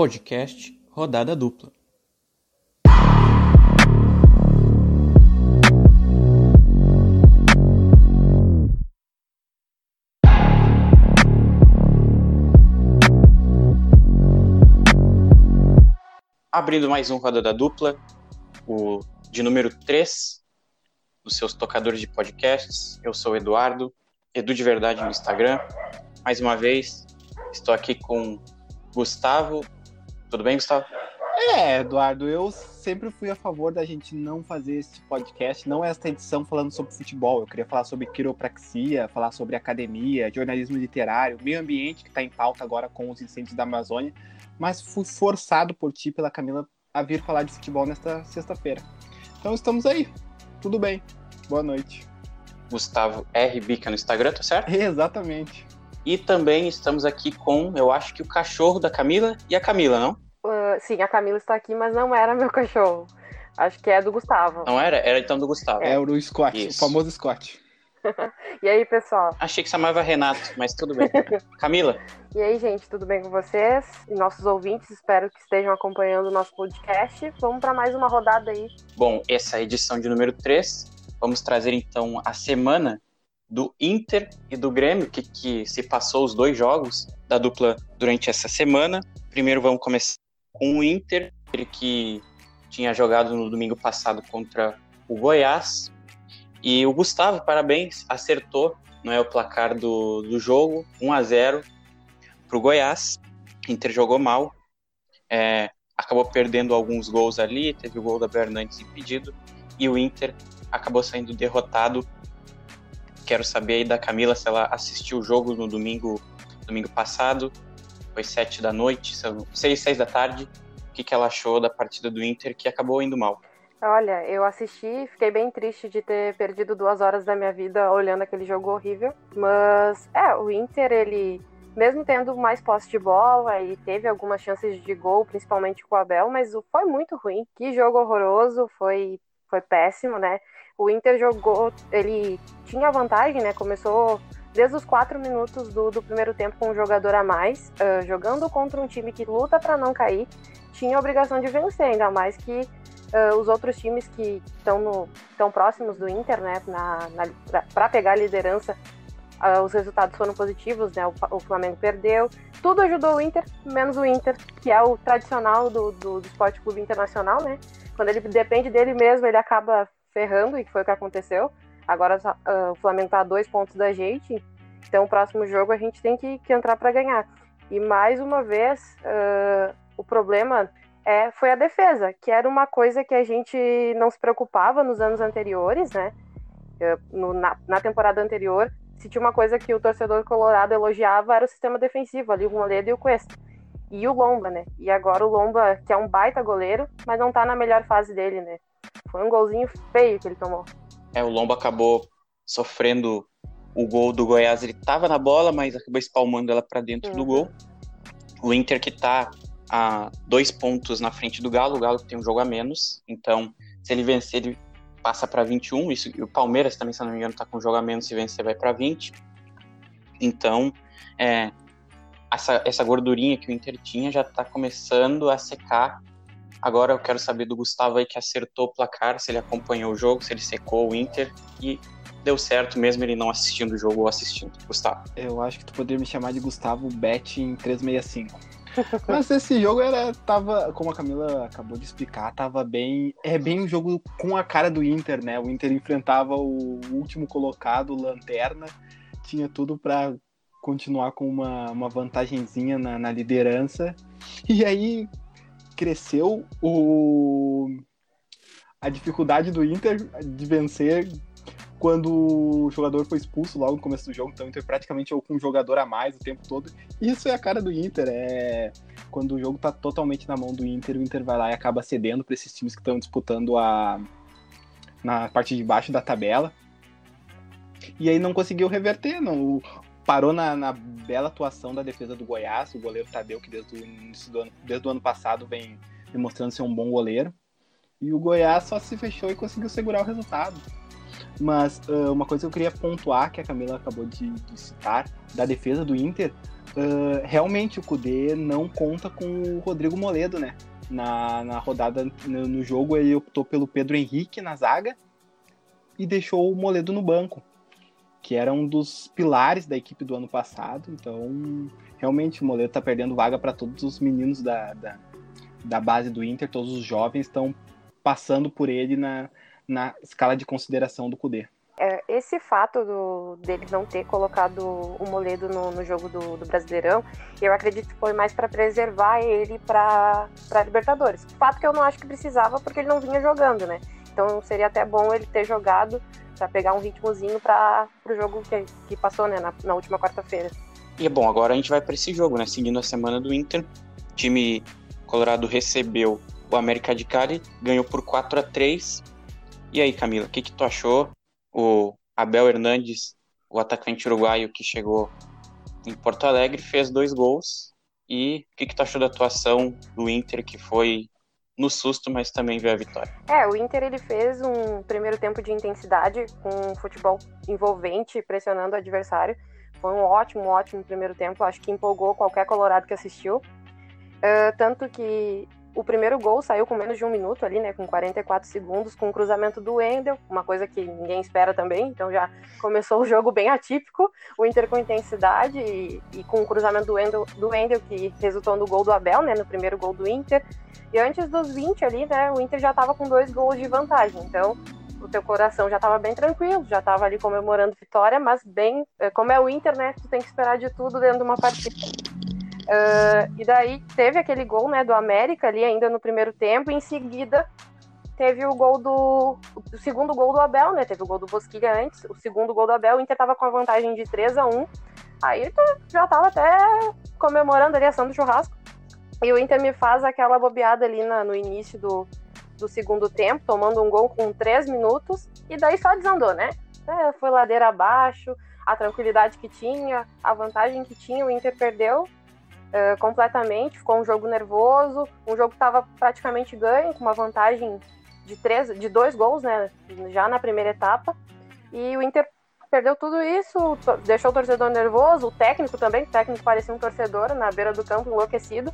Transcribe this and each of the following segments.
Podcast Rodada Dupla. Abrindo mais um Rodada Dupla, o de número 3 dos seus tocadores de podcasts. Eu sou o Eduardo, Edu de Verdade no Instagram. Mais uma vez, estou aqui com Gustavo. Tudo bem, Gustavo? É, Eduardo, eu sempre fui a favor da gente não fazer este podcast, não esta edição falando sobre futebol. Eu queria falar sobre quiropraxia, falar sobre academia, jornalismo literário, meio ambiente, que está em pauta agora com os incêndios da Amazônia, mas fui forçado por ti, pela Camila, a vir falar de futebol nesta sexta-feira. Então estamos aí. Tudo bem. Boa noite. Gustavo R. Bica no Instagram, tá certo? Exatamente. E também estamos aqui com, eu acho que o cachorro da Camila e a Camila, não? Uh, sim, a Camila está aqui, mas não era meu cachorro. Acho que é do Gustavo. Não era? Era então do Gustavo. É, o Scott, Isso. o famoso Scott. E aí, pessoal? Achei que chamava Renato, mas tudo bem. Camila, E aí, gente, tudo bem com vocês? E nossos ouvintes, espero que estejam acompanhando o nosso podcast. Vamos para mais uma rodada aí. bom, essa é a edição de número 3. Vamos trazer então a semana do Inter e do Grêmio, que, que se passou os dois jogos da dupla durante essa semana. Primeiro vamos começar com o Inter, ele que tinha jogado no domingo passado contra o Goiás. E o Gustavo, parabéns, acertou não é, o placar do, do jogo, 1 a 0 para o Goiás. Inter jogou mal, é, acabou perdendo alguns gols ali, teve o gol da Bernandes impedido, e o Inter acabou saindo derrotado. Quero saber aí da Camila se ela assistiu o jogo no domingo, domingo passado, foi sete da noite, são seis, seis da tarde. O que, que ela achou da partida do Inter que acabou indo mal? Olha, eu assisti, fiquei bem triste de ter perdido duas horas da minha vida olhando aquele jogo horrível. Mas, é, o Inter, ele, mesmo tendo mais posse de bola, ele teve algumas chances de gol, principalmente com o Abel, mas foi muito ruim. Que jogo horroroso, foi, foi péssimo, né? O Inter jogou, ele tinha vantagem, né? Começou desde os quatro minutos do, do primeiro tempo com um jogador a mais, ah, jogando contra um time que luta para não cair, tinha a obrigação de vencer, ainda mais que ah, os outros times que estão tão próximos do Inter, né, para pegar a liderança, ah, os resultados foram positivos, né, o, o Flamengo perdeu, tudo ajudou o Inter, menos o Inter, que é o tradicional do, do, do Esporte Clube Internacional, né, quando ele depende dele mesmo, ele acaba ferrando, e foi o que aconteceu, agora ah, o Flamengo está a dois pontos da gente, então o próximo jogo a gente tem que, que entrar para ganhar. E mais uma vez, ah, o problema é, foi a defesa, que era uma coisa que a gente não se preocupava nos anos anteriores, né? Eh, no- na, na temporada anterior, se tinha uma coisa que o torcedor colorado elogiava era o sistema defensivo, ali o Moledo e o Cuesta. E o Lomba, né? E agora o Lomba, que é um baita goleiro, mas não tá na melhor fase dele, né? Foi um golzinho feio que ele tomou. É, o Lombo acabou sofrendo o gol do Goiás, ele tava na bola, mas acabou espalmando ela para dentro do Uhum. gol. O Inter que tá a dois pontos na frente do Galo, o Galo tem um jogo a menos, então se ele vencer, ele passa para 21. Isso, o Palmeiras também, se não me engano, tá com um jogo a menos, se vencer vai para 20. Então, é, essa, essa gordurinha que o Inter tinha já tá começando a secar. Agora eu quero saber do Gustavo aí que acertou o placar, se ele acompanhou o jogo, se ele secou o Inter e deu certo mesmo ele não assistindo o jogo ou assistindo. Gustavo. Eu acho que tu poderia me chamar de Gustavo Bet em 365. Mas esse jogo era tava, como a Camila acabou de explicar, tava bem, é bem um jogo com a cara do Inter, né? O Inter enfrentava o último colocado, o Lanterna, tinha tudo pra continuar com uma, uma vantagenzinha na, na liderança. E aí cresceu o a dificuldade do Inter de vencer quando o jogador foi expulso logo no começo do jogo, então o Inter praticamente jogou com um jogador a mais o tempo todo. Isso é a cara do Inter, é quando o jogo tá totalmente na mão do Inter, o Inter vai lá e acaba cedendo para esses times que estão disputando a na parte de baixo da tabela. E aí não conseguiu reverter, não parou na, na bela atuação da defesa do Goiás, o goleiro Tadeu, que desde o início do ano, desde o ano passado vem demonstrando ser um bom goleiro. E o Goiás só se fechou e conseguiu segurar o resultado. Mas uh, uma coisa que eu queria pontuar, que a Camila acabou de, de citar, da defesa do Inter, uh, realmente o Cudê não conta com o Rodrigo Moledo, né? Na, na rodada, no, no jogo, ele optou pelo Pedro Henrique na zaga e deixou o Moledo no banco, que era um dos pilares da equipe do ano passado. Então, realmente, o Moledo está perdendo vaga para todos os meninos da, da, da, base do Inter, todos os jovens estão passando por ele na, na escala de consideração do Cudê é, esse fato do, dele não ter colocado o Moledo no, no jogo do, do, Brasileirão, eu acredito que foi mais para preservar ele para Libertadores. Fato que eu não acho que precisava porque ele não vinha jogando, né? Então seria até bom ele ter jogado para pegar um ritmozinho para o jogo que, que passou né, na, na última quarta-feira. E bom, agora a gente vai para esse jogo, né? Seguindo a semana do Inter, o time Colorado recebeu o América de Cali, ganhou por 4 a 3 E aí, Camila, o que, que tu achou? o Abel Hernandes, o atacante uruguaio que chegou em Porto Alegre, fez dois gols. E o que, que tu achou da atuação do Inter, que foi no susto, mas também veio a vitória? É, o Inter ele fez um primeiro tempo de intensidade, com um futebol envolvente, pressionando o adversário. Foi um ótimo, ótimo primeiro tempo. Acho que empolgou qualquer colorado que assistiu. Uh, tanto que o primeiro gol saiu com menos de um minuto ali, né? Com 44 segundos, com o cruzamento do Wendel, uma coisa que ninguém espera também. Então já começou o jogo bem atípico. O Inter com intensidade e, e com o cruzamento do Wendel, do Wendel, que resultou no gol do Abel, né? No primeiro gol do Inter. E antes dos 20 ali, né? O Inter já estava com dois gols de vantagem. Então o teu coração já estava bem tranquilo, já estava ali comemorando vitória, mas bem, é, como é o Inter, né? Tu tem que esperar de tudo dentro de uma partida. Uh, e daí teve aquele gol né, do América ali ainda no primeiro tempo, em seguida teve o gol do. O segundo gol do Abel, né? Teve o gol do Bosquilha antes, o segundo gol do Abel, o Inter tava com a vantagem de 3 a 1 Aí já tava até comemorando ali a ação do churrasco. E o Inter me faz aquela bobeada ali na, no início do, do segundo tempo, tomando um gol com 3 minutos, e daí só desandou, né? É, foi ladeira abaixo, a tranquilidade que tinha, a vantagem que tinha, o Inter perdeu uh, completamente, ficou um jogo nervoso, um jogo que estava praticamente ganho, com uma vantagem de três, de dois gols, né, já na primeira etapa, e o Inter perdeu tudo isso, deixou o torcedor nervoso, o técnico também, o técnico parecia um torcedor na beira do campo, enlouquecido,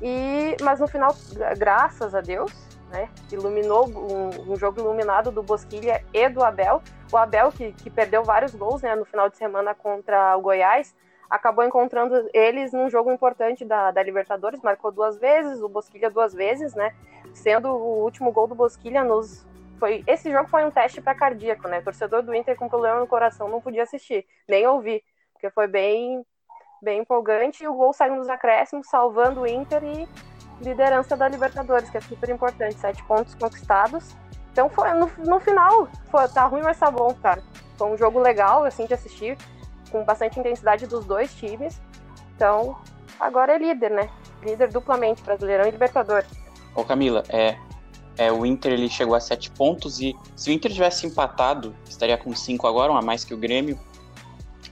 e mas no final, graças a Deus, né, iluminou um, um jogo iluminado do Bosquilha e do Abel, o Abel que, que perdeu vários gols, né, no final de semana contra o Goiás, acabou encontrando eles num jogo importante da, da Libertadores, marcou duas vezes, o Bosquilha duas vezes, né? Sendo o último gol do Bosquilha nos. Foi, esse jogo foi um teste para cardíaco, né? Torcedor do Inter com problema no coração não podia assistir, nem ouvir, porque foi bem, bem empolgante e o gol saiu nos acréscimos, salvando o Inter e liderança da Libertadores, que é super importante, sete pontos conquistados. Então foi no, no final, foi, tá ruim, mas tá bom, cara. Foi um jogo legal, assim, de assistir com bastante intensidade dos dois times. Então, agora é líder, né? Líder duplamente, Brasileirão e Libertadores. Ô Camila, é, é, o Inter ele chegou a sete pontos e se o Inter tivesse empatado, estaria com cinco agora, um a mais que o Grêmio.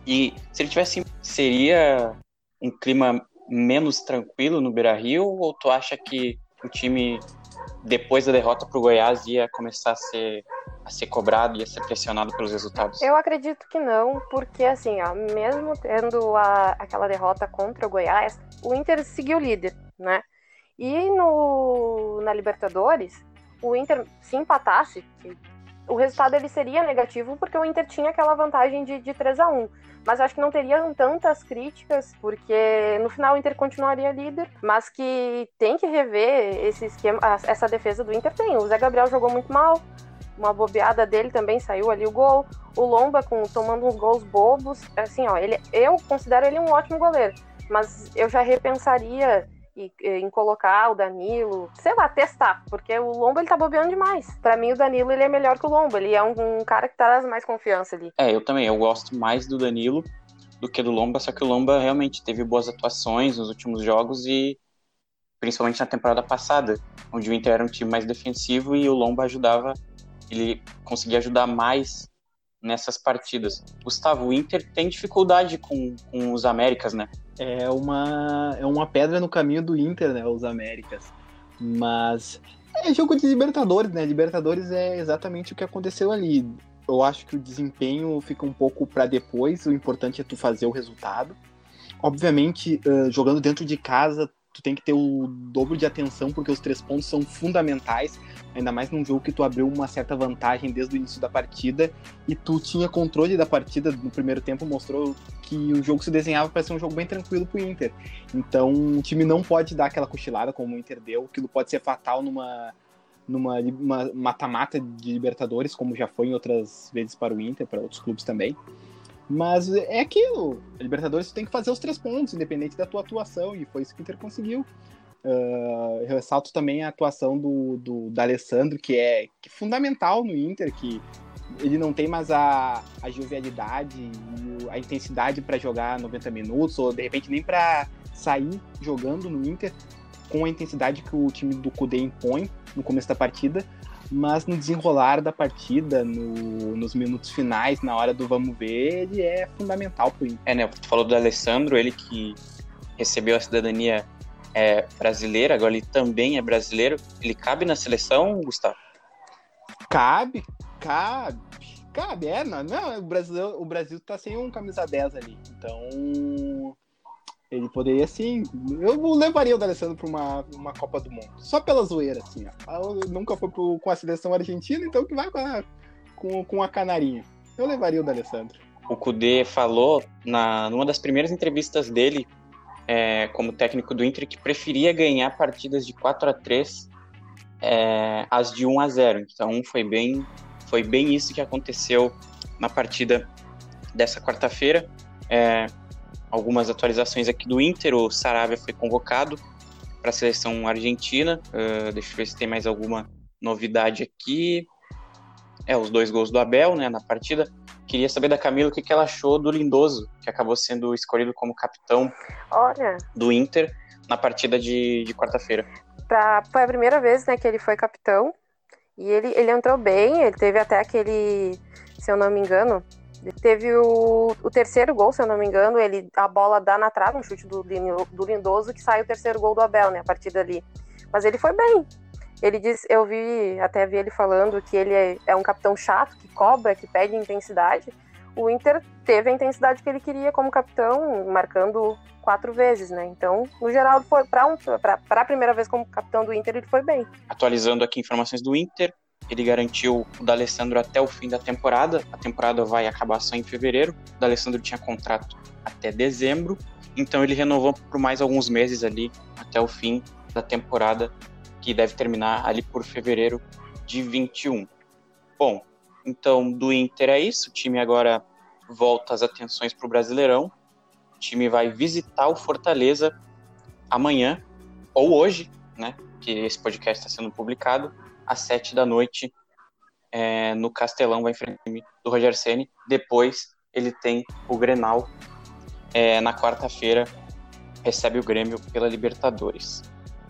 E se ele tivesse, seria um clima menos tranquilo no Beira-Rio ou tu acha que o time depois da derrota para o Goiás ia começar a ser a ser cobrado e a ser pressionado pelos resultados? Eu acredito que não, porque assim, ó, mesmo tendo a, aquela derrota contra o Goiás, o Inter seguiu líder, né? E no, na Libertadores, o Inter se empatasse, o resultado ele seria negativo porque o Inter tinha aquela vantagem de, de 3 a 1 mas acho que não teriam tantas críticas, porque no final o Inter continuaria líder, mas que tem que rever esse esquema, essa defesa do Inter tem. O Zé Gabriel jogou muito mal, uma bobeada dele também saiu ali o gol. O Lomba com, tomando uns gols bobos. Assim, ó, ele, eu considero ele um ótimo goleiro, mas eu já repensaria em colocar o Danilo, sei lá, testar, porque o Lomba ele tá bobeando demais. Para mim o Danilo ele é melhor que o Lomba, ele é um, um, cara que traz mais confiança ali. É, eu também, eu gosto mais do Danilo do que do Lomba, só que o Lomba realmente teve boas atuações nos últimos jogos e principalmente na temporada passada, onde o Inter era um time mais defensivo e o Lomba ajudava ele conseguir ajudar mais nessas partidas. Gustavo, o Inter tem dificuldade com, com os Américas, né? É uma, é uma pedra no caminho do Inter, né? Os Américas. Mas é jogo de Libertadores, né? Libertadores é exatamente o que aconteceu ali. Eu acho que o desempenho fica um pouco para depois, o importante é tu fazer o resultado. Obviamente, jogando dentro de casa, tu tem que ter o dobro de atenção, porque os três pontos são fundamentais, ainda mais num jogo que tu abriu uma certa vantagem desde o início da partida e tu tinha controle da partida no primeiro tempo, mostrou que o jogo se desenhava para ser um jogo bem tranquilo pro Inter. Então, o time não pode dar aquela cochilada como o Inter deu, aquilo pode ser fatal numa numa mata-mata de Libertadores, como já foi em outras vezes para o Inter, para outros clubes também. Mas é aquilo. A Libertadores tem que fazer os três pontos, independente da tua atuação, e foi isso que o Inter conseguiu. Uh, eu ressalto também a atuação do, do, Alessandro, que é, que é fundamental no Inter, que ele não tem mais a, a jovialidade e a intensidade para jogar 90 minutos, ou de repente nem para sair jogando no Inter com a intensidade que o time do Cudê impõe no começo da partida mas no desenrolar da partida, no, nos minutos finais, na hora do vamos ver, ele é fundamental pro Inter. É, né? Tu falou do Alessandro, ele que recebeu a cidadania é, brasileira, agora ele também é brasileiro. Ele cabe na seleção, Gustavo? Cabe, cabe, cabe. É, não, não o, Brasil, o Brasil tá sem um camisa 10 ali. Então, ele poderia sim. Eu levaria o D'Alessandro para uma, uma Copa do Mundo. Só pela zoeira, assim. Ó. nunca foi pro, com a seleção argentina, então que vai com a, com, com a canarinha. Eu levaria o D'Alessandro. O Kudê falou na numa das primeiras entrevistas dele é, como técnico do Inter que preferia ganhar partidas de 4 a 3 é, as de 1 a 0. Então foi bem foi bem isso que aconteceu na partida dessa quarta-feira. É, algumas atualizações aqui do Inter. O Saravia foi convocado para a seleção argentina. Uh, deixa eu ver se tem mais alguma novidade aqui. É, os dois gols do Abel né, na partida. Queria saber da Camila o que, que ela achou do Lindoso, que acabou sendo escolhido como capitão Olha. do Inter na partida de, de quarta-feira. Foi a primeira vez né, que ele foi capitão. E ele, ele entrou bem, ele teve até aquele, se eu não me engano, Teve o, o, terceiro gol, se eu não me engano, ele a bola dá na trave, um chute do, do Lindoso, que sai o terceiro gol do Abel, né? A partir dali. Mas ele foi bem. Ele disse, eu vi, até vi ele falando que ele é, é um capitão chato, que cobra, que pede intensidade. O Inter teve a intensidade que ele queria como capitão, marcando quatro vezes, né? Então, no geral, foi para um, a primeira vez como capitão do Inter, ele foi bem. Atualizando aqui informações do Inter, ele garantiu o D'Alessandro até o fim da temporada. A temporada vai acabar só em fevereiro. O D'Alessandro tinha contrato até dezembro, então ele renovou por mais alguns meses ali até o fim da temporada, que deve terminar ali por fevereiro de 21. Bom, então do Inter é isso. O time agora volta as atenções para o Brasileirão. O time vai visitar o Fortaleza amanhã ou hoje, né? Que esse podcast está sendo publicado às sete da noite é, no Castelão, vai enfrentar do Roger Ceni. Depois ele tem o Grenal é, na quarta-feira, recebe o Grêmio pela Libertadores.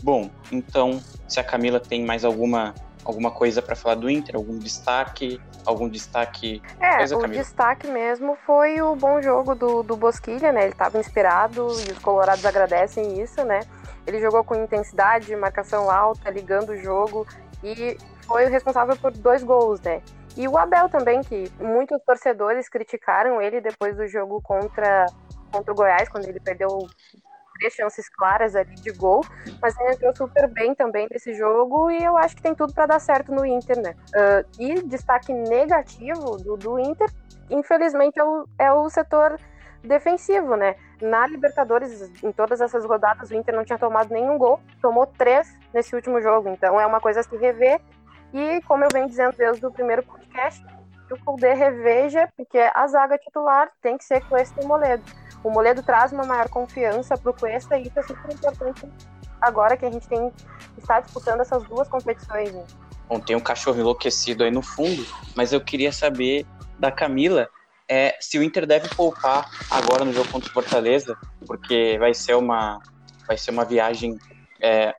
Bom, então, se a Camila tem mais alguma alguma coisa para falar do Inter, algum destaque, algum destaque? É, coisa, o Camila? destaque mesmo foi o bom jogo do, do Bosquilha, né? Ele estava inspirado e os colorados agradecem isso, né? Ele jogou com intensidade, marcação alta, ligando o jogo e foi o responsável por dois gols, né? E o Abel também, que muitos torcedores criticaram ele depois do jogo contra, contra o Goiás, quando ele perdeu três chances claras ali de gol, mas ele entrou super bem também nesse jogo e eu acho que tem tudo para dar certo no Inter, né? Uh, e destaque negativo do, do Inter, infelizmente, é o, é o setor defensivo, né? Na Libertadores, em todas essas rodadas, o Inter não tinha tomado nenhum gol, tomou três nesse último jogo. Então é uma coisa a se rever. E como eu venho dizendo desde o primeiro podcast, o Kudê reveja, porque a zaga titular tem que ser Cuesta e Moledo. O Moledo traz uma maior confiança para o Cuesta e isso é super importante agora que a gente tem está disputando essas duas competições. Né? Bom, tem um cachorro enlouquecido aí no fundo, mas eu queria saber da Camila é se o Inter deve poupar agora no jogo contra o Fortaleza, porque vai ser uma, vai ser uma viagem é,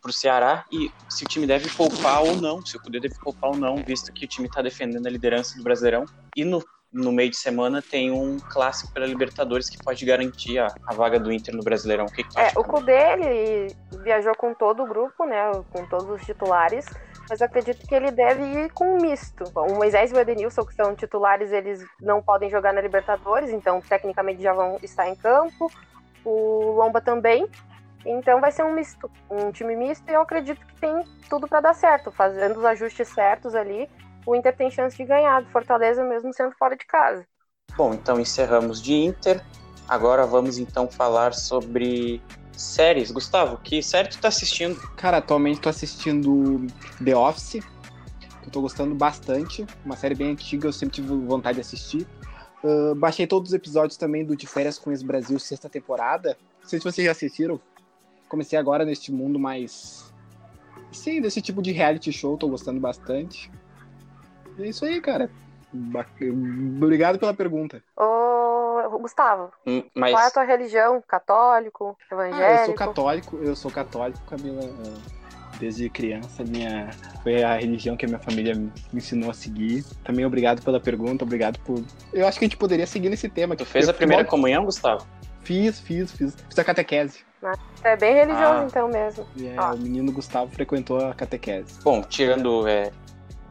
para o Ceará e se o time deve poupar ou não, se o poder deve poupar ou não, visto que o time está defendendo a liderança do Brasileirão. E no, no meio de semana tem um clássico pela Libertadores que pode garantir a, a vaga do Inter no Brasileirão. O que, que é, o Cudê ele viajou com todo o grupo, né, com todos os titulares mas acredito que ele deve ir com um misto. O Moisés e o Edenilson, que são titulares, eles não podem jogar na Libertadores, então tecnicamente já vão estar em campo. o Lomba também. Então vai ser um misto, um time misto e eu acredito que tem tudo para dar certo, fazendo os ajustes certos ali, o Inter tem chance de ganhar do Fortaleza mesmo sendo fora de casa. Bom, então encerramos de Inter. Agora vamos então falar sobre séries. Gustavo, que série tu tá assistindo? Cara, atualmente tô assistindo The Office, que eu tô gostando bastante. Uma série bem antiga, eu sempre tive vontade de assistir. Uh, baixei todos os episódios também do De Férias com Ex Brasil, sexta temporada. Não sei se vocês já assistiram. Comecei agora neste mundo mais. Sim, desse tipo de reality show, tô gostando bastante. É isso aí, cara. Obrigado pela pergunta. Ô, Gustavo, Hum, Mas qual é a tua religião? Católico? Evangélico? Ah, eu sou católico, eu sou católico, Camila. Desde criança, minha foi a religião que a minha família me ensinou a seguir. Também obrigado pela pergunta, obrigado por. Eu acho que a gente poderia seguir nesse tema. tu fez a primeira comunhão, Gustavo? Fiz, fiz, fiz. Fiz a catequese. É bem religioso Ah. então mesmo. E, é, Ah. O menino Gustavo frequentou a catequese. Bom, tirando é,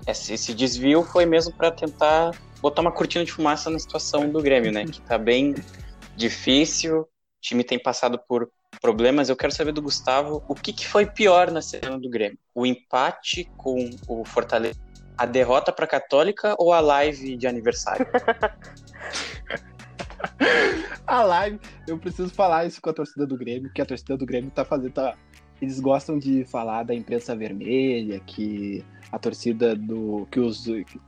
esse, esse desvio, foi mesmo para tentar botar uma cortina de fumaça na situação do Grêmio, né? Que tá bem difícil, o time tem passado por problemas. Eu quero saber do Gustavo o que, que foi pior na semana do Grêmio: o empate com o Fortaleza, a derrota para Católica ou a live de aniversário? A live, eu preciso falar isso com a torcida do Grêmio, que a torcida do Grêmio tá fazendo. Tá, eles gostam de falar da imprensa vermelha, que a torcida do. que os,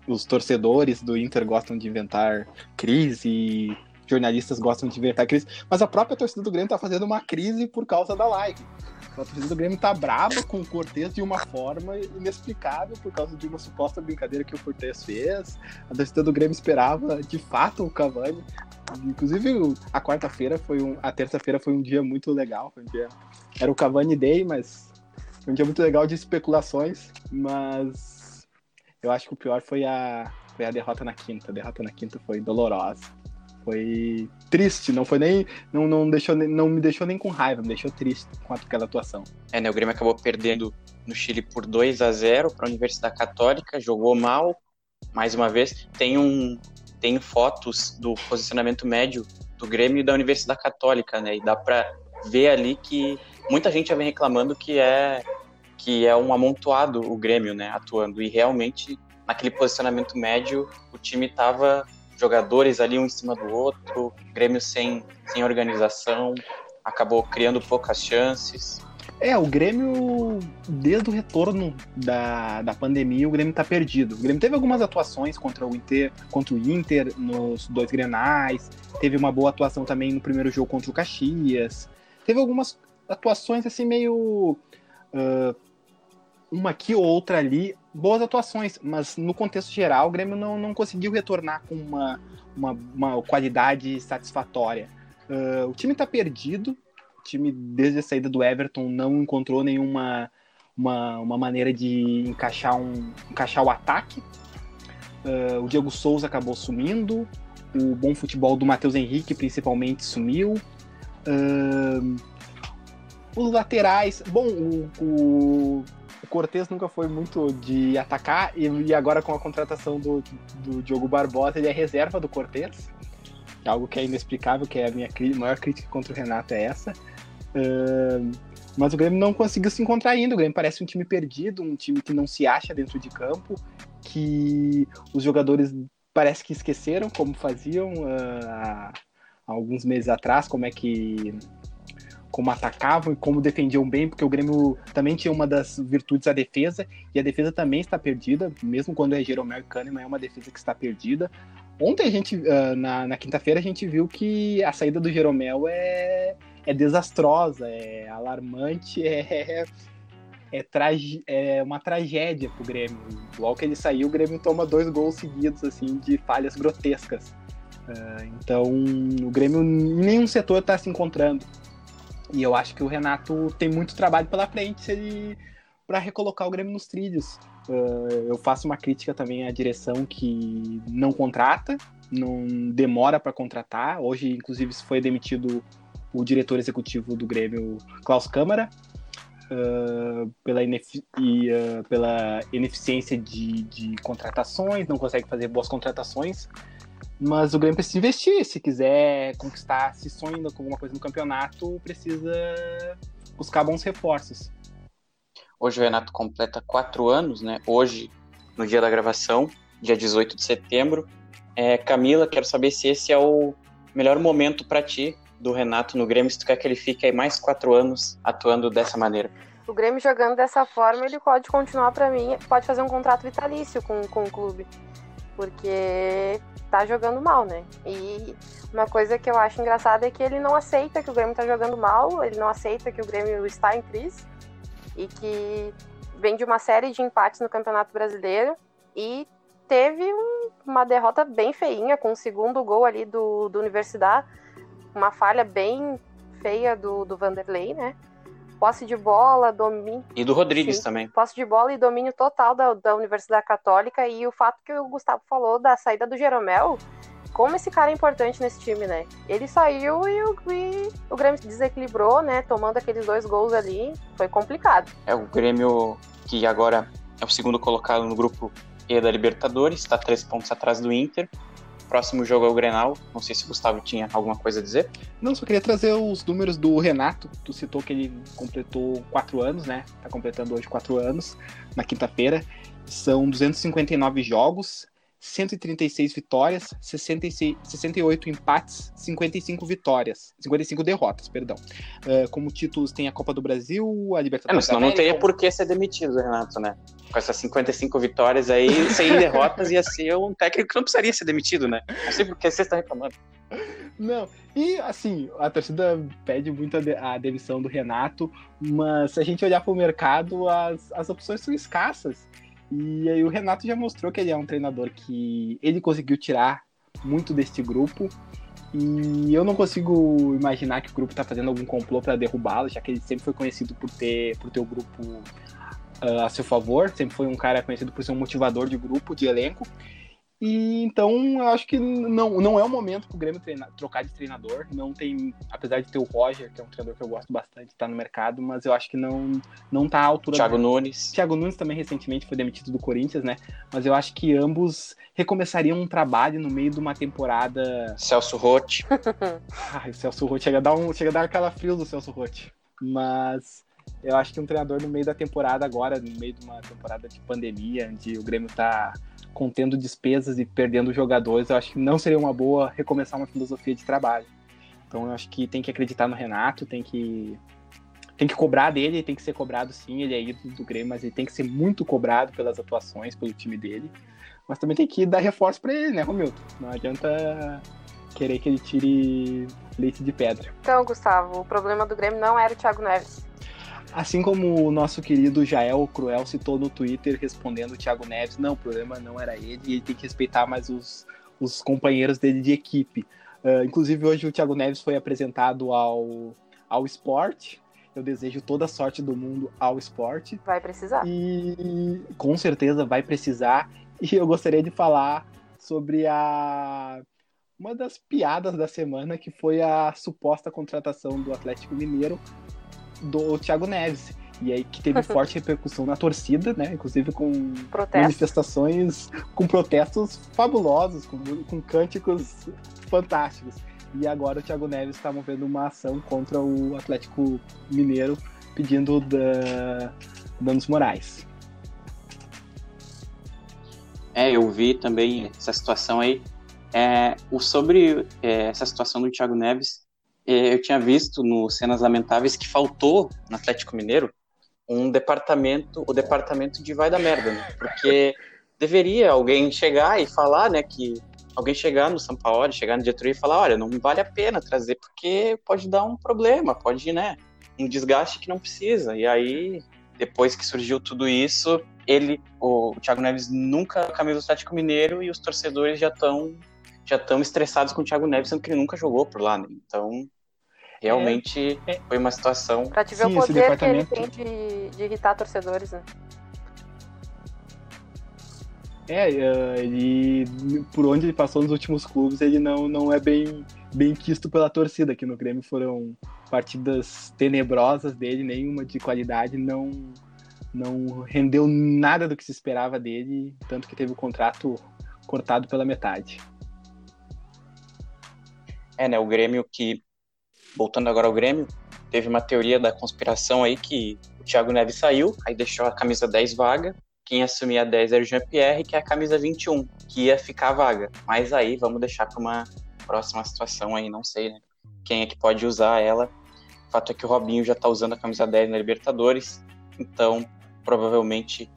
os torcedores do Inter gostam de inventar crise, e jornalistas gostam de inventar crise, mas a própria torcida do Grêmio tá fazendo uma crise por causa da live. A torcida do Grêmio tá brava com o Cortez de uma forma inexplicável por causa de uma suposta brincadeira que o Cortez fez. A torcida do Grêmio esperava de fato o Cavani. Inclusive, a quarta-feira foi um. A terça-feira foi um dia muito legal. Um dia, era o Cavani Day, mas um dia muito legal de especulações. Mas eu acho que o pior foi a, foi a derrota na quinta. A derrota na quinta foi dolorosa. Foi triste, não foi nem. Não, não, deixou, não me deixou nem com raiva, me deixou triste com aquela atuação. É, né, o Grêmio acabou perdendo no Chile por 2 a 0 para a Universidade Católica, jogou mal, mais uma vez. Tem um tem fotos do posicionamento médio do Grêmio e da Universidade Católica, né? E dá para ver ali que muita gente já vem reclamando que é que é um amontoado o Grêmio, né, atuando. E realmente naquele posicionamento médio o time tava jogadores ali um em cima do outro, Grêmio sem sem organização, acabou criando poucas chances. É, o Grêmio, desde o retorno da, da pandemia, o Grêmio tá perdido. O Grêmio teve algumas atuações contra o Inter, contra o Inter nos dois Grenais, teve uma boa atuação também no primeiro jogo contra o Caxias. Teve algumas atuações assim meio ah, uma aqui ou outra ali, boas atuações, mas no contexto geral o Grêmio não, não conseguiu retornar com uma, uma, uma qualidade satisfatória. Ah, o time tá perdido, o time, desde a saída do Everton, não encontrou nenhuma uma, uma maneira de encaixar, um, encaixar o ataque. Ah, o Diego Souza acabou sumindo. O bom futebol do Matheus Henrique, principalmente, sumiu. Os laterais. Bom, o, o, o Cortez nunca foi muito de atacar. E, e agora, com a contratação do, do Diogo Barbosa, ele é reserva do Cortez. Algo que é inexplicável, que é a minha maior crítica contra o Renato é essa. Mas o Grêmio não conseguiu se encontrar ainda. O Grêmio parece um time perdido, um time que não se acha dentro de campo, que os jogadores parece que esqueceram como faziam há alguns meses atrás, como é que como atacavam e como defendiam bem, porque o Grêmio também tinha uma das virtudes a defesa, e a defesa também está perdida, mesmo quando é Jeromel e Kahneman, é uma defesa que está perdida. Ontem a gente, ah, na, na quinta-feira, a gente viu que a saída do Jeromel é, é desastrosa, é alarmante, é, é, é uma tragédia pro Grêmio. Logo que ele saiu, o Grêmio toma dois gols seguidos, assim, de falhas grotescas. Ah, então, o Grêmio nenhum setor está se encontrando. E eu acho que o Renato tem muito trabalho pela frente ele para recolocar o Grêmio nos trilhos. Ah, eu faço uma crítica também à direção que não contrata, não demora para contratar. Hoje, inclusive, foi demitido o diretor executivo do Grêmio, Klaus Câmara, ah, pela, inefi- e, pela ineficiência de, de contratações, não consegue fazer boas contratações. Mas o Grêmio precisa investir. Se quiser conquistar, se sonha com alguma coisa no campeonato, precisa buscar bons reforços. Hoje o Renato completa quatro anos, né? Hoje, no dia da gravação, dia 18 de setembro. É, Camila, quero saber se esse é o melhor momento para ti do Renato no Grêmio, se tu quer que ele fique aí mais quatro anos atuando dessa maneira. O Grêmio jogando dessa forma, ele pode continuar para mim, pode fazer um contrato vitalício com, com o clube. Porque tá jogando mal, né? E uma coisa que eu acho engraçada é que ele não aceita que o Grêmio tá jogando mal, ele não aceita que o Grêmio está em crise e que vem de uma série de empates no Campeonato Brasileiro e teve um, uma derrota bem feinha com o segundo gol ali do, do Universidade, uma falha bem feia do, do Vanderlei, né? Posse de bola, domínio. E do Rodrigues Sim, também. Posse de bola e domínio total da, da Universidade Católica. E o fato que o Gustavo falou da saída do Jeromel, como esse cara é importante nesse time, né? Ele saiu e o, e o Grêmio desequilibrou, né? Tomando aqueles dois gols ali. Foi complicado. É o Grêmio que agora é o segundo colocado no grupo E da Libertadores, está três pontos atrás do Inter. Próximo jogo é o Grenal. Não sei se o Gustavo tinha alguma coisa a dizer. Não, só queria trazer os números do Renato. Tu citou que ele completou quatro anos, né? Tá completando hoje quatro anos, na quinta-feira. São 259 jogos, 136 vitórias, 66, 68 empates, 55 vitórias, 55 derrotas, perdão. Uh, como títulos tem a Copa do Brasil, a Libertadores. É, senão não teria por que ser demitido, Renato, né? Com essas 55 vitórias aí, sem derrotas, ia ser um técnico que não precisaria ser demitido, né? Não sei por que você está reclamando. Não, e assim, a torcida pede muito a, demissão do Renato, mas se a gente olhar para o mercado, as, as opções são escassas. E aí o Renato já mostrou que ele é um treinador que ele conseguiu tirar muito deste grupo. E eu não consigo imaginar que o grupo está fazendo algum complô para derrubá-lo, já que ele sempre foi conhecido por ter, por ter o grupo uh, a seu favor, sempre foi um cara conhecido por ser um motivador de grupo, de elenco. E então eu acho que não, não é o momento para o Grêmio treinar, trocar de treinador. Não tem, apesar de ter o Roger, que é um treinador que eu gosto bastante, está no mercado, mas eu acho que não não tá à altura. Thiago do... Nunes. Thiago Nunes também recentemente foi demitido do Corinthians, né? Mas eu acho que ambos recomeçariam um trabalho no meio de uma temporada. Celso Rotti. Ai, o Celso Rotti chega a dar um, chega a dar aquela frio do Celso Rotti. Mas eu acho que um treinador no meio da temporada agora, no meio de uma temporada de pandemia, onde o Grêmio tá contendo despesas e perdendo jogadores, eu acho que não seria uma boa recomeçar uma filosofia de trabalho. Então eu acho que tem que acreditar no Renato, tem que tem que cobrar dele, tem que ser cobrado sim, ele é ídolo do Grêmio, mas ele tem que ser muito cobrado pelas atuações, pelo time dele. Mas também tem que dar reforço para ele, né, Romilton? Não adianta querer que ele tire leite de pedra. Então, Gustavo, o problema do Grêmio não era o Thiago Neves. Assim como o nosso querido Jael Cruel citou no Twitter respondendo o Thiago Neves, não, o problema não era ele, e ele tem que respeitar mais os, os companheiros dele de equipe. Uh, inclusive, hoje o Thiago Neves foi apresentado ao, ao esporte. Eu desejo toda a sorte do mundo ao esporte. Vai precisar. E com certeza vai precisar. E eu gostaria de falar sobre a uma das piadas da semana, que foi a suposta contratação do Atlético Mineiro do Thiago Neves. E aí que teve forte repercussão na torcida, né? Inclusive com Protesto. manifestações, com protestos fabulosos, com, com cânticos fantásticos. E agora o Thiago Neves está movendo uma ação contra o Atlético Mineiro, pedindo da, danos morais. É, eu vi também essa situação aí. É, o, sobre é, essa situação do Thiago Neves, eu tinha visto no Cenas Lamentáveis que faltou no Atlético Mineiro um departamento, o departamento de vai da merda, né? Porque deveria alguém chegar e falar, né, que alguém chegar no São Paulo, chegar no diretoria e falar, olha, não vale a pena trazer porque pode dar um problema, pode, né, um desgaste que não precisa. E aí, depois que surgiu tudo isso, ele, o, Thiago Neves nunca camisa do Atlético Mineiro e os torcedores já estão já estão estressados com o Thiago Neves, sendo que ele nunca jogou por lá, né? Então, realmente é, é. foi uma situação. Pra te ver Sim, o poder departamento... que ele tem de, de irritar torcedores, né? É, uh, ele por onde ele passou nos últimos clubes, ele não, não é bem, bem quisto pela torcida. Aqui no Grêmio foram partidas tenebrosas dele, nenhuma de qualidade, não não rendeu nada do que se esperava dele, tanto que teve o contrato cortado pela metade. É, né? O Grêmio que, voltando agora ao Grêmio, teve uma teoria da conspiração aí que o Thiago Neves saiu, aí deixou a camisa 10 vaga. Quem assumia a 10 era o Jean-Pierre, que é a camisa 21, que ia ficar vaga. Mas aí vamos deixar para uma próxima situação aí, não sei, né? Quem é que pode usar ela. O fato é que o Robinho já tá usando a camisa 10 na Libertadores, então provavelmente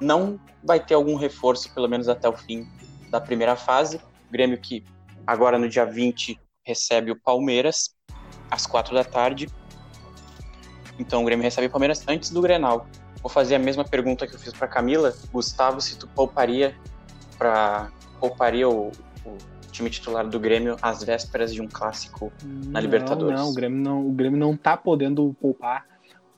não vai ter algum reforço, pelo menos até o fim da primeira fase. O Grêmio que agora no dia 20 recebe o Palmeiras às 4 da tarde. Então o Grêmio recebe o Palmeiras antes do Grenal. Vou fazer a mesma pergunta que eu fiz para Camila. Gustavo, se tu pouparia para pouparia o, o, time titular do Grêmio às vésperas de um clássico na Não, Libertadores? Não, o Grêmio não, o Grêmio não tá podendo poupar.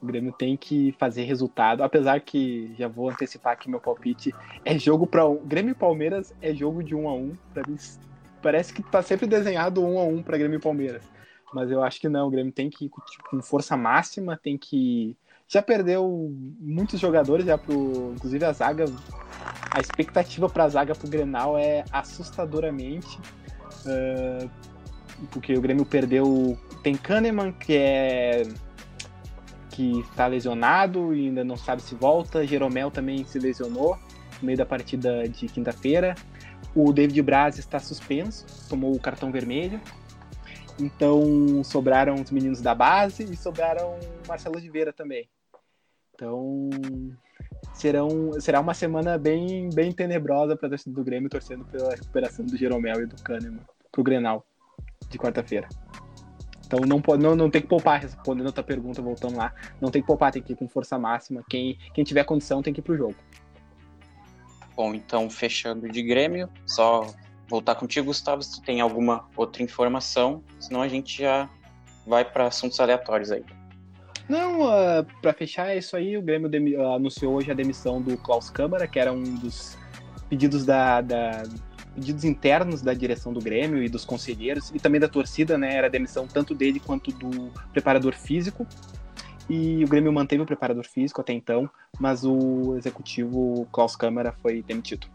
O Grêmio tem que fazer resultado, apesar que já vou antecipar aqui meu palpite. É jogo para um. Grêmio e Palmeiras é jogo de um a um. Pra mim, parece que tá sempre desenhado um a um para Grêmio e Palmeiras. Mas eu acho que não, o Grêmio tem que ir com, tipo, com força máxima, tem que. Já perdeu muitos jogadores, já pro. Inclusive a zaga. A expectativa para a zaga pro Grenal é assustadoramente. Uh, porque o Grêmio perdeu. Tem Kahneman, que é. que tá lesionado e ainda não sabe se volta. Jeromel também se lesionou no meio da partida de quinta-feira. O David Braz está suspenso, tomou o cartão vermelho. Então sobraram os meninos da base e sobraram o Marcelo Oliveira também. Então serão, será uma semana bem, bem tenebrosa para a torcida do Grêmio, torcendo pela recuperação do Jeromel e do Kahneman pro Grenal de quarta-feira. Então não, não, não tem que poupar, respondendo a tua pergunta, voltando lá. Não tem que poupar, tem que ir com força máxima. Quem, quem tiver condição tem que ir pro jogo. Bom, então fechando de Grêmio, só voltar contigo, Gustavo, se tu tem alguma outra informação, senão a gente já vai para assuntos aleatórios aí. Não, uh, para fechar é isso aí, o Grêmio uh, anunciou hoje a demissão do Klaus Câmara, que era um dos pedidos da, da, pedidos internos da direção do Grêmio e dos conselheiros e também da torcida, né? Era a demissão tanto dele quanto do preparador físico. E o Grêmio manteve o preparador físico até então, mas o executivo Klaus Câmara foi demitido.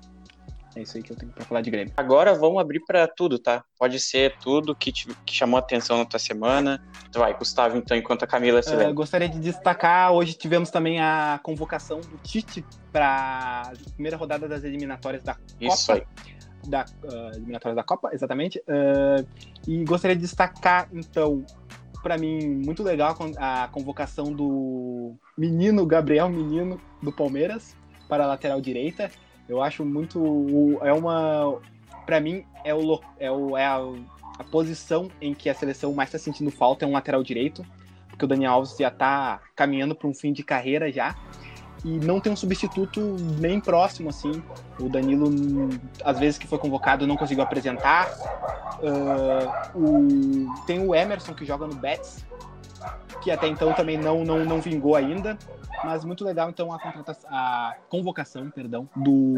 É isso aí que eu tenho para falar de Grêmio. Agora vamos abrir para tudo, tá? Pode ser tudo que, te, que chamou a atenção na tua semana. Vai, Gustavo, então, enquanto a Camila se lembra. Uh, gostaria de destacar, hoje tivemos também a convocação do Tite para a primeira rodada das eliminatórias da Isso Copa. aí. Da, uh, eliminatórias da Copa, exatamente. Uh, e gostaria de destacar, então, para mim, muito legal a convocação do menino Gabriel Menino do Palmeiras para a lateral direita. Eu acho muito. É uma. Para mim, é, o, é, o, é a, a, posição em que a seleção mais está sentindo falta é um lateral direito, porque o Daniel Alves já está caminhando para um fim de carreira já. E não tem um substituto nem próximo, assim. O Danilo, às vezes que foi convocado, não conseguiu apresentar. Uh, o, tem o Emerson, que joga no Betis, que até então também não, não, não vingou ainda. Mas muito legal, então, a, a convocação, perdão, do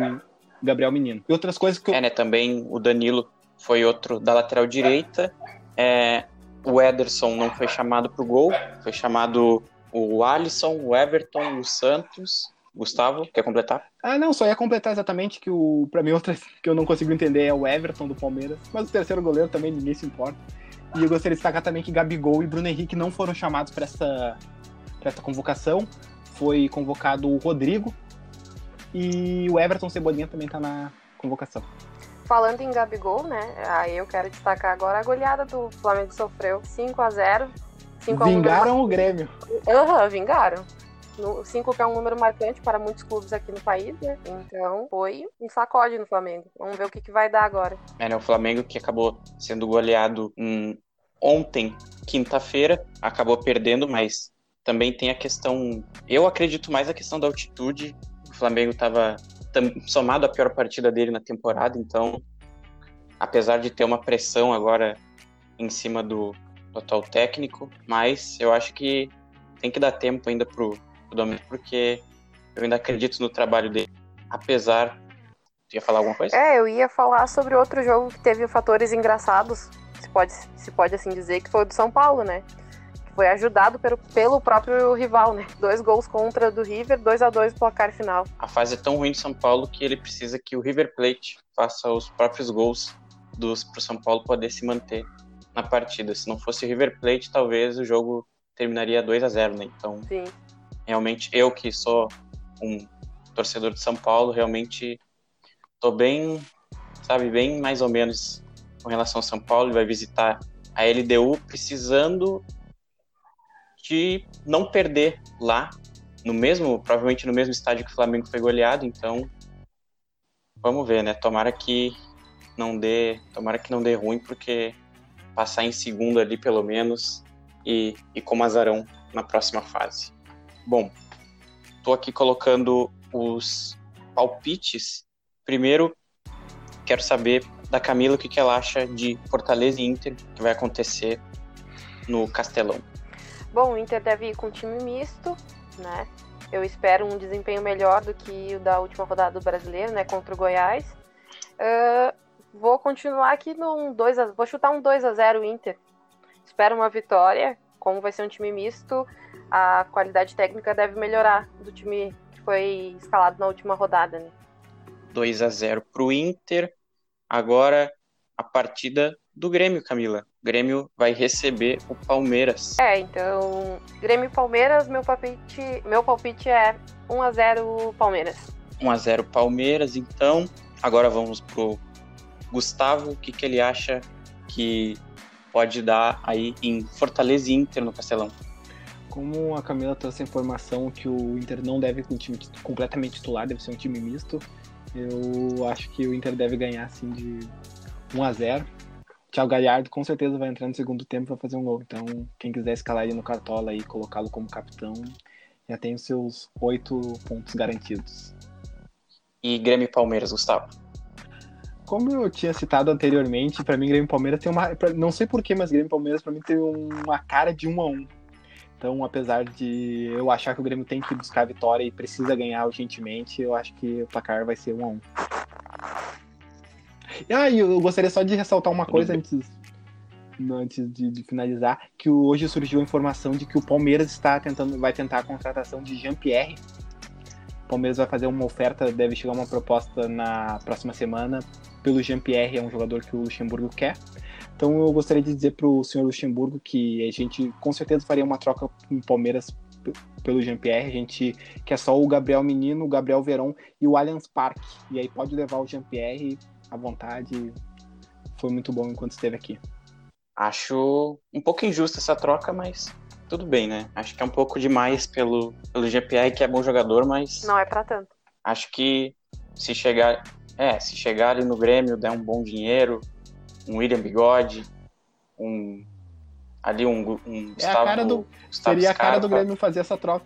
Gabriel Menino. E outras coisas que eu... É, né, também o Danilo foi outro da lateral direita. É, o Ederson não foi chamado pro gol, foi chamado o Alisson, o Everton, o Santos. Gustavo, quer completar? Ah, não, só ia completar exatamente que o para mim outra que eu não consigo entender é o Everton do Palmeiras, mas o terceiro goleiro também ninguém se importa. E eu gostaria de destacar também que Gabigol e Bruno Henrique não foram chamados para essa para essa convocação foi convocado o Rodrigo e o Everton Cebolinha também tá na convocação. Falando em Gabigol, né? Aí eu quero destacar agora a goleada do Flamengo sofreu 5 a 0 5 Vingaram a um o Grêmio. Aham, uhum, vingaram. 5 que é um número marcante para muitos clubes aqui no país, né? Então foi um sacode no Flamengo. Vamos ver o que, que vai dar agora. É, né? O Flamengo que acabou sendo goleado um, ontem, quinta-feira, acabou perdendo, mas também tem a questão. Eu acredito mais a questão da altitude. O Flamengo estava somado à pior partida dele na temporada, então, apesar de ter uma pressão agora em cima do, do atual técnico, mas eu acho que tem que dar tempo ainda pro, pro Domenico, porque eu ainda acredito no trabalho dele, apesar. Tu ia falar alguma coisa? É, eu ia falar sobre outro jogo que teve fatores engraçados, se pode, se pode assim dizer, que foi o do São Paulo, né? foi ajudado pelo, pelo próprio rival, né? Dois gols contra do River, 2 a 2 placar final. A fase é tão ruim do São Paulo que ele precisa que o River Plate faça os próprios gols dos pro São Paulo poder se manter na partida. Se não fosse River Plate, talvez o jogo terminaria 2 a 0 né? Então, Sim. realmente, eu que sou um torcedor de São Paulo, realmente tô bem, sabe, bem mais ou menos com relação ao São Paulo. Ele vai visitar a LDU precisando de não perder lá, no mesmo, provavelmente no mesmo estádio que o Flamengo foi goleado, então vamos ver, né? Tomara que não dê, tomara que não dê ruim, porque passar em segundo ali pelo menos e, e como azarão na próxima fase. Bom, tô aqui colocando os palpites. Primeiro, quero saber da Camila o que, que ela acha de Fortaleza e Inter, que vai acontecer no Castelão. Bom, o Inter deve ir com time misto, né? Eu espero um desempenho melhor do que o da última rodada do brasileiro, né? Contra o Goiás. Uh, vou continuar aqui num 2 a, Vou chutar um 2 a 0 Inter. Espero uma vitória. Como vai ser um time misto, a qualidade técnica deve melhorar do time que foi escalado na última rodada, né? 2 a 0 pro Inter. Agora a partida do Grêmio, Camila. O Grêmio vai receber o Palmeiras. É, então, Grêmio e Palmeiras, meu palpite, meu palpite é 1 a 0 Palmeiras. 1 a 0 Palmeiras, então. Agora vamos pro Gustavo, o que, que ele acha que pode dar aí em Fortaleza e Inter no Castelão? Como a Camila trouxe a informação que o Inter não deve com um time completamente titular, deve ser um time misto, eu acho que o Inter deve ganhar assim de 1 a 0 Thiago Galhardo com certeza vai entrar no segundo tempo e vai fazer um gol. Então, quem quiser escalar ele no Cartola e colocá-lo como capitão, já tem os seus oito pontos garantidos. E Grêmio e Palmeiras, Gustavo? Como eu tinha citado anteriormente, para mim Grêmio e Palmeiras tem uma, não sei porquê, mas Grêmio e Palmeiras para mim tem uma cara de um a um. Então, apesar de eu achar que o Grêmio tem que buscar a vitória e precisa ganhar urgentemente, eu acho que o placar vai ser um a um. Ah, e eu gostaria só de ressaltar uma coisa antes, antes de, de, finalizar, que hoje surgiu a informação de que o Palmeiras está tentando, vai tentar a contratação de Jean-Pierre. O Palmeiras vai fazer uma oferta, deve chegar uma proposta na próxima semana pelo Jean-Pierre, é um jogador que o Luxemburgo quer. Então eu gostaria de dizer para o senhor Luxemburgo que a gente com certeza faria uma troca com o Palmeiras pelo Jean-Pierre. A gente quer só o Gabriel Menino, o Gabriel Verão e o Allianz Parque. E aí pode levar o Jean-Pierre à vontade. Foi muito bom enquanto esteve aqui. Acho um pouco injusta essa troca, mas tudo bem, né? Acho que é um pouco demais pelo, pelo GPR, que é bom jogador, mas. Não é para tanto. Acho que se chegar. É, se chegar ali no Grêmio, der um bom dinheiro, um William Bigode, um. Ali um. um é Gustavo, a cara do, Gustavo seria a cara do Grêmio fazer essa troca.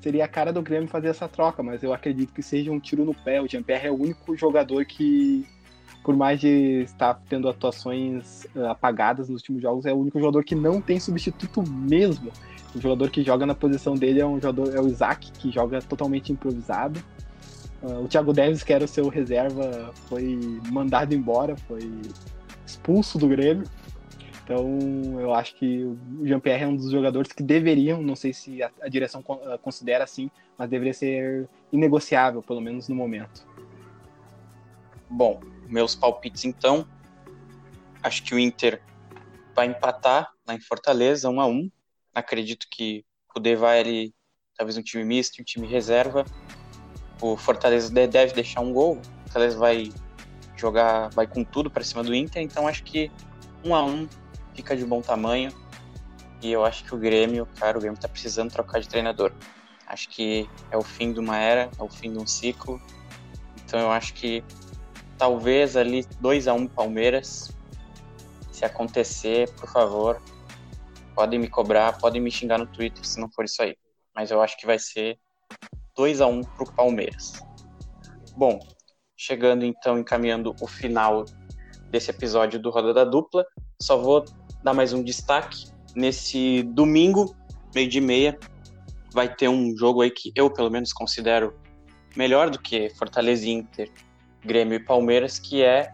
Seria a cara do Grêmio fazer essa troca, mas eu acredito que seja um tiro no pé. O Jean-Pierre é o único jogador que por mais de estar tendo atuações uh, apagadas nos últimos jogos, é o único jogador que não tem substituto mesmo. O jogador que joga na posição dele é um jogador é o Isaac, que joga totalmente improvisado. Uh, o Thiago Neves, que era o seu reserva, foi mandado embora, foi expulso do Grêmio. Então, eu acho que o Jean-Pierre é um dos jogadores que deveriam, não sei se a, a direção considera assim, mas deveria ser inegociável, pelo menos no momento. Bom, meus palpites então. Acho que o Inter vai empatar lá em Fortaleza, 1 a 1 Acredito que o D vai ali, talvez um time misto, um time reserva. O Fortaleza deve deixar um gol. O Fortaleza vai jogar, vai com tudo para cima do Inter, então acho que 1 a 1 fica de bom tamanho. E eu acho que o Grêmio, cara, o Grêmio tá precisando trocar de treinador. Acho que é o fim de uma era, é o fim de um ciclo. Então eu acho que talvez ali 2 a 1 Palmeiras. Se acontecer, por favor, podem me cobrar, podem me xingar no Twitter se não for isso aí. Mas eu acho que vai ser 2 a 1 pro Palmeiras. Bom, chegando então encaminhando o final desse episódio do Roda da Dupla, só vou dar mais um destaque. Nesse domingo, meio de meia, vai ter um jogo aí que eu pelo menos considero melhor do que Fortaleza Inter Grêmio e Palmeiras, que é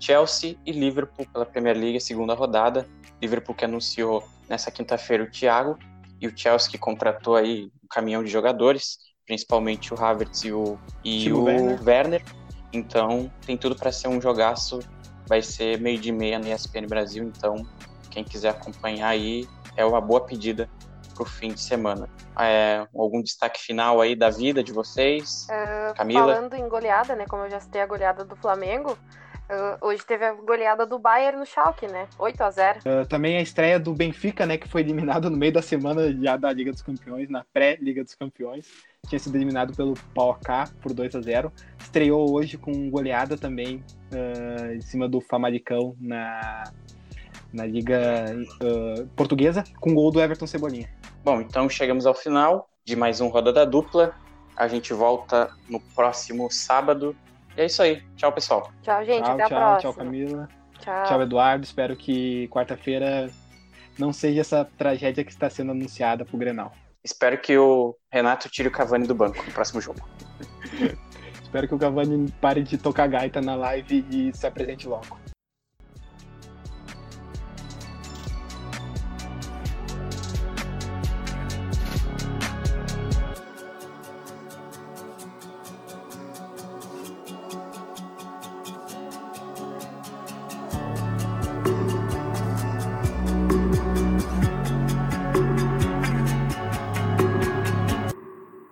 Chelsea e Liverpool pela Premier League, segunda rodada. Liverpool que anunciou nessa quinta-feira o Thiago e o Chelsea que contratou aí um caminhão de jogadores, principalmente o Havertz e o, e o Werner. Werner. Então tem tudo para ser um jogaço. Vai ser meio de meia no ESPN Brasil, então Quem quiser acompanhar aí é uma boa pedida para o fim de semana. É, algum destaque final aí da vida de vocês? Uh, Camila? Falando em goleada, né? Como eu já citei a goleada do Flamengo, hoje teve a goleada do Bayern no Schalke, né? 8 a 0 uh, Também a estreia do Benfica, né? Que foi eliminado no meio da semana já da Liga dos Campeões, na pré-Liga dos Campeões. Tinha sido eliminado pelo PAOK por 2 a 0 Estreou hoje com goleada também em cima do Famalicão na, na Liga Portuguesa, com gol do Everton Cebolinha. Bom, então chegamos ao final de mais um Roda da Dupla. A gente volta no próximo sábado. E é isso aí. Tchau, pessoal. Tchau, gente. Tchau, até a tchau, próxima. tchau, Camila. Tchau. Tchau, Eduardo. Espero que quarta-feira não seja essa tragédia que está sendo anunciada pro Grenal. Espero que o Renato tire o Cavani do banco no próximo jogo. Espero que o Cavani pare de tocar gaita na live e se apresente logo.